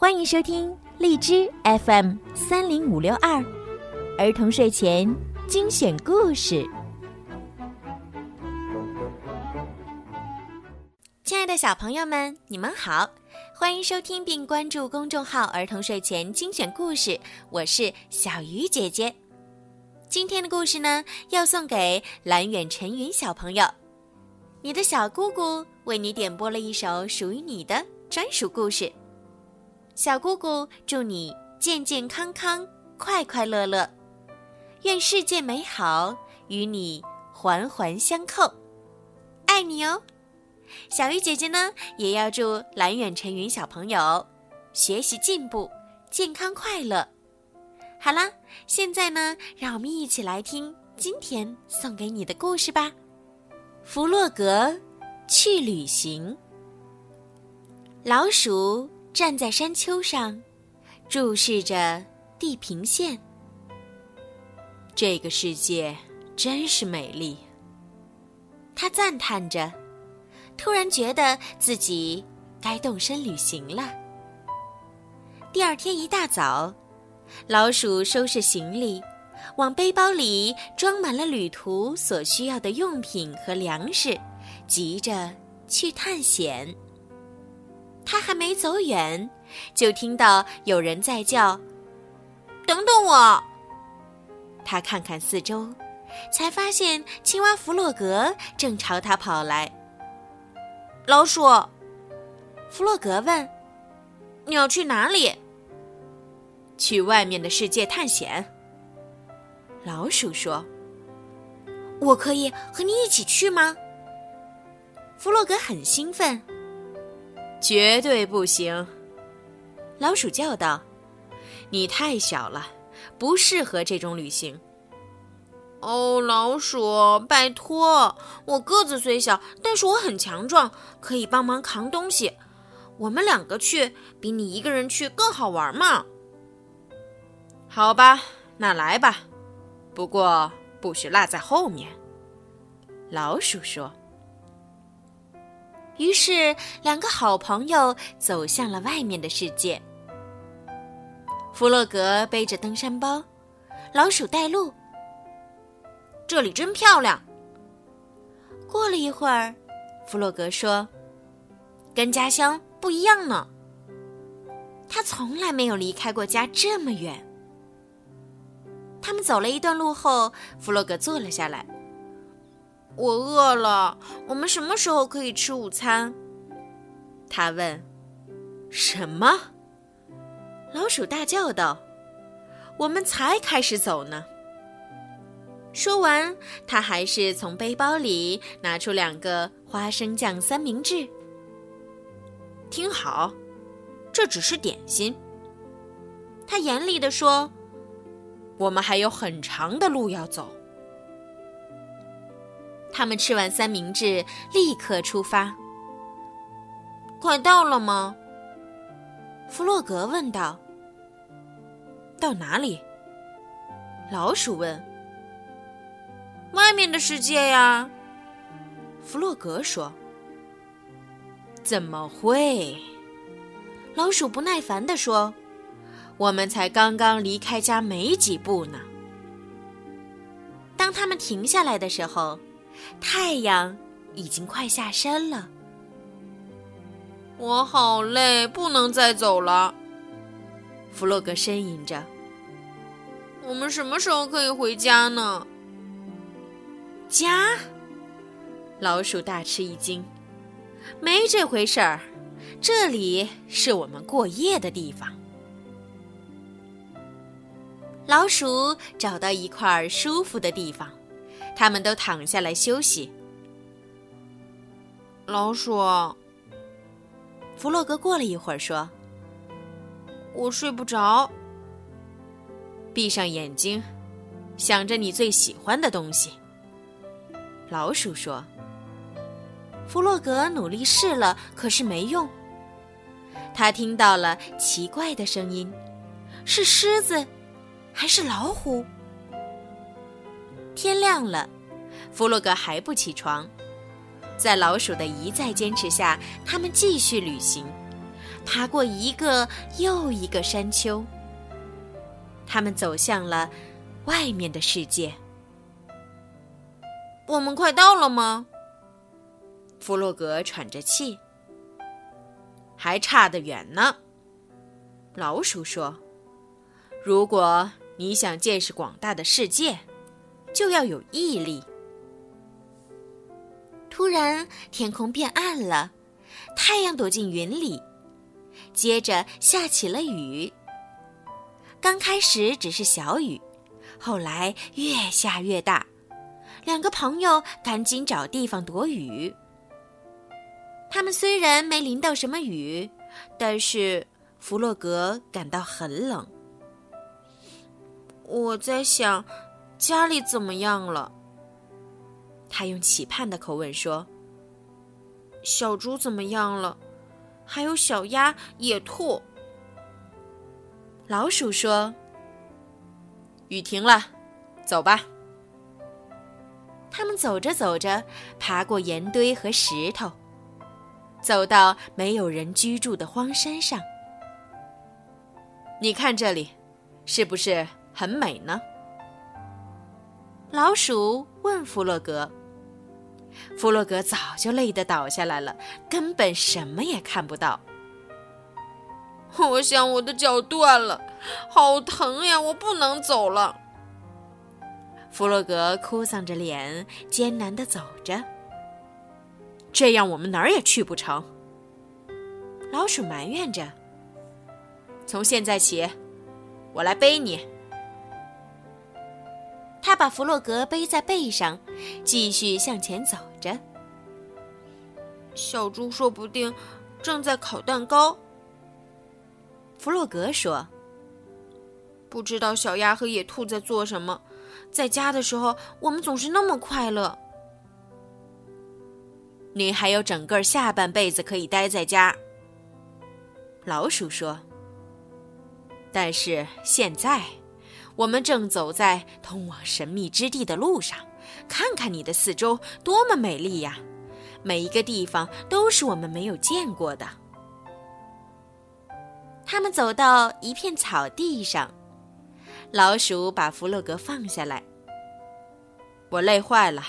欢迎收听荔枝 FM 三零五六二儿童睡前精选故事。亲爱的小朋友们，你们好，欢迎收听并关注公众号“儿童睡前精选故事”，我是小鱼姐姐。今天的故事呢，要送给蓝远晨云小朋友。你的小姑姑为你点播了一首属于你的专属故事。小姑姑祝你健健康康、快快乐乐，愿世界美好与你环环相扣，爱你哦！小鱼姐姐呢，也要祝蓝远晨云小朋友学习进步、健康快乐。好啦，现在呢，让我们一起来听今天送给你的故事吧。弗洛格去旅行，老鼠。站在山丘上，注视着地平线。这个世界真是美丽，他赞叹着，突然觉得自己该动身旅行了。第二天一大早，老鼠收拾行李，往背包里装满了旅途所需要的用品和粮食，急着去探险。他还没走远，就听到有人在叫：“等等我！”他看看四周，才发现青蛙弗洛格正朝他跑来。老鼠，弗洛格问：“你要去哪里？”“去外面的世界探险。”老鼠说。“我可以和你一起去吗？”弗洛格很兴奋。绝对不行！老鼠叫道：“你太小了，不适合这种旅行。”哦，老鼠，拜托！我个子虽小，但是我很强壮，可以帮忙扛东西。我们两个去，比你一个人去更好玩嘛。好吧，那来吧。不过不许落在后面。”老鼠说。于是，两个好朋友走向了外面的世界。弗洛格背着登山包，老鼠带路。这里真漂亮。过了一会儿，弗洛格说：“跟家乡不一样呢。他从来没有离开过家这么远。”他们走了一段路后，弗洛格坐了下来。我饿了，我们什么时候可以吃午餐？他问。什么？老鼠大叫道：“我们才开始走呢。”说完，他还是从背包里拿出两个花生酱三明治。听好，这只是点心。他严厉地说：“我们还有很长的路要走。”他们吃完三明治，立刻出发。快到了吗？弗洛格问道。到哪里？老鼠问。外面的世界呀。弗洛格说。怎么会？老鼠不耐烦地说：“我们才刚刚离开家没几步呢。”当他们停下来的时候。太阳已经快下山了，我好累，不能再走了。弗洛格呻吟着。我们什么时候可以回家呢？家？老鼠大吃一惊，没这回事儿，这里是我们过夜的地方。老鼠找到一块舒服的地方。他们都躺下来休息。老鼠，弗洛格过了一会儿说：“我睡不着。”闭上眼睛，想着你最喜欢的东西。老鼠说：“弗洛格努力试了，可是没用。他听到了奇怪的声音，是狮子，还是老虎？”天亮了，弗洛格还不起床。在老鼠的一再坚持下，他们继续旅行。爬过一个又一个山丘。他们走向了外面的世界。我们快到了吗？弗洛格喘着气。还差得远呢。老鼠说：“如果你想见识广大的世界，就要有毅力。”突然，天空变暗了，太阳躲进云里，接着下起了雨。刚开始只是小雨，后来越下越大。两个朋友赶紧找地方躲雨。他们虽然没淋到什么雨，但是弗洛格感到很冷。我在想，家里怎么样了？他用期盼的口吻说：“小猪怎么样了？还有小鸭、野兔。”老鼠说：“雨停了，走吧。”他们走着走着，爬过岩堆和石头，走到没有人居住的荒山上。你看这里，是不是很美呢？老鼠问弗洛格。弗洛格早就累得倒下来了，根本什么也看不到。我想我的脚断了，好疼呀！我不能走了。弗洛格哭丧着脸，艰难的走着。这样我们哪儿也去不成。老鼠埋怨着。从现在起，我来背你。他把弗洛格背在背上，继续向前走着。小猪说不定正在烤蛋糕。弗洛格说：“不知道小鸭和野兔在做什么。在家的时候，我们总是那么快乐。你还有整个下半辈子可以待在家。”老鼠说：“但是现在。”我们正走在通往神秘之地的路上，看看你的四周，多么美丽呀！每一个地方都是我们没有见过的。他们走到一片草地上，老鼠把弗洛格放下来。我累坏了，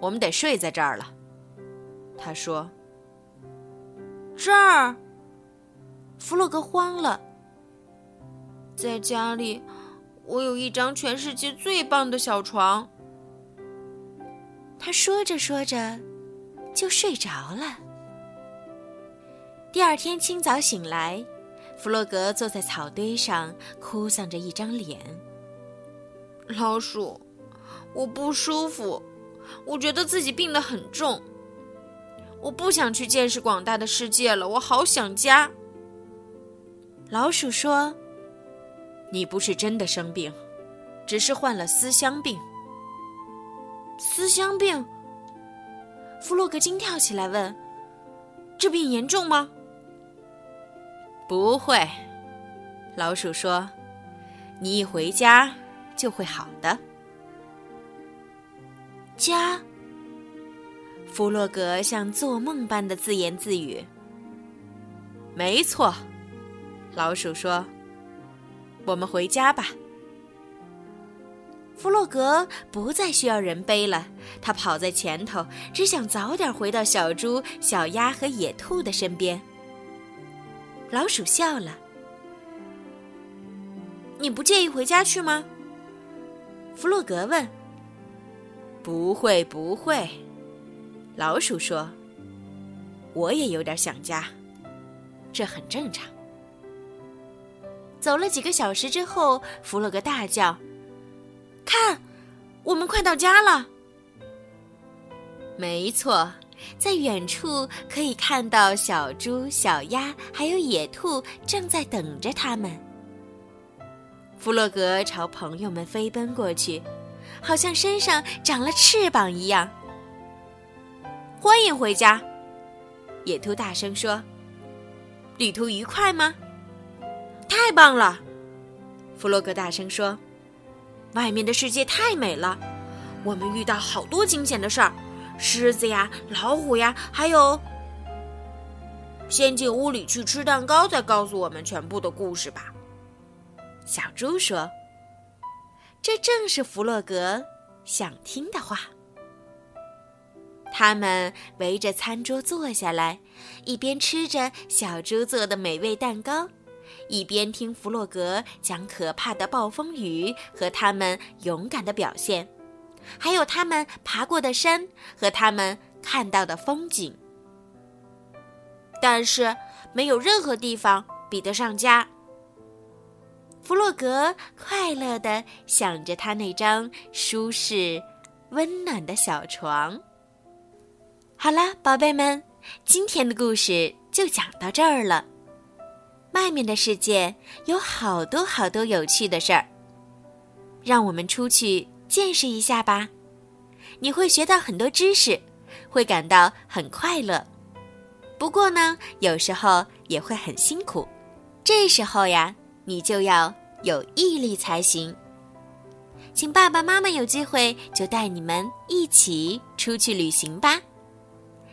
我们得睡在这儿了。他说：“这儿。”弗洛格慌了，在家里。我有一张全世界最棒的小床。他说着说着，就睡着了。第二天清早醒来，弗洛格坐在草堆上，哭丧着一张脸。老鼠，我不舒服，我觉得自己病得很重。我不想去见识广大的世界了，我好想家。老鼠说。你不是真的生病，只是患了思乡病。思乡病？弗洛格惊跳起来问：“这病严重吗？”不会，老鼠说：“你一回家就会好的。”家。弗洛格像做梦般的自言自语：“没错。”老鼠说。我们回家吧。弗洛格不再需要人背了，他跑在前头，只想早点回到小猪、小鸭和野兔的身边。老鼠笑了：“你不介意回家去吗？”弗洛格问。“不会，不会。”老鼠说，“我也有点想家，这很正常。”走了几个小时之后，弗洛格大叫：“看，我们快到家了！”没错，在远处可以看到小猪、小鸭还有野兔正在等着他们。弗洛格朝朋友们飞奔过去，好像身上长了翅膀一样。欢迎回家，野兔大声说：“旅途愉快吗？”太棒了，弗洛格大声说：“外面的世界太美了，我们遇到好多惊险的事儿，狮子呀、老虎呀，还有……先进屋里去吃蛋糕，再告诉我们全部的故事吧。”小猪说：“这正是弗洛格想听的话。”他们围着餐桌坐下来，一边吃着小猪做的美味蛋糕，一边听弗洛格讲可怕的暴风雨和他们勇敢的表现，还有他们爬过的山和他们看到的风景。但是，没有任何地方比得上家。弗洛格快乐地想着他那张舒适、温暖的小床。好啦，宝贝们，今天的故事就讲到这儿了。外面的世界有好多好多有趣的事儿，让我们出去见识一下吧。你会学到很多知识，会感到很快乐。不过呢，有时候也会很辛苦。这时候呀，你就要有毅力才行。请爸爸妈妈有机会就带你们一起出去旅行吧。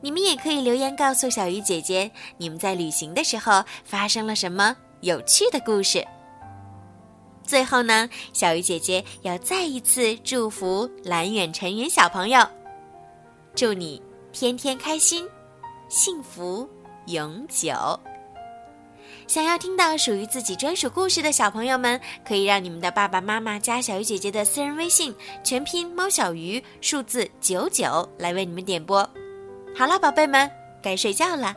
你们也可以留言告诉小鱼姐姐，你们在旅行的时候发生了什么有趣的故事。最后呢，小鱼姐姐要再一次祝福蓝远晨云小朋友，祝你天天开心，幸福永久。想要听到属于自己专属故事的小朋友们，可以让你们的爸爸妈妈加小鱼姐姐的私人微信，全拼猫小鱼数字九九来为你们点播。好啦，宝贝们，该睡觉了。